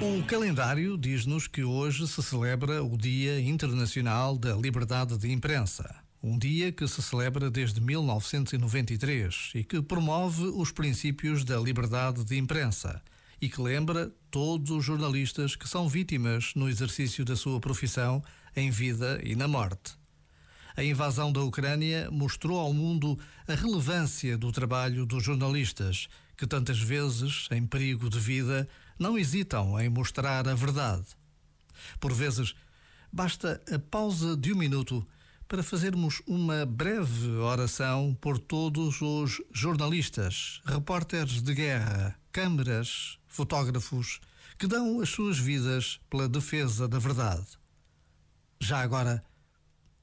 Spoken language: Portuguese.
O calendário diz-nos que hoje se celebra o Dia Internacional da Liberdade de Imprensa. Um dia que se celebra desde 1993 e que promove os princípios da liberdade de imprensa e que lembra todos os jornalistas que são vítimas no exercício da sua profissão em vida e na morte. A invasão da Ucrânia mostrou ao mundo a relevância do trabalho dos jornalistas, que tantas vezes, em perigo de vida, não hesitam em mostrar a verdade. Por vezes, basta a pausa de um minuto para fazermos uma breve oração por todos os jornalistas, repórteres de guerra, câmaras, fotógrafos que dão as suas vidas pela defesa da verdade. Já agora,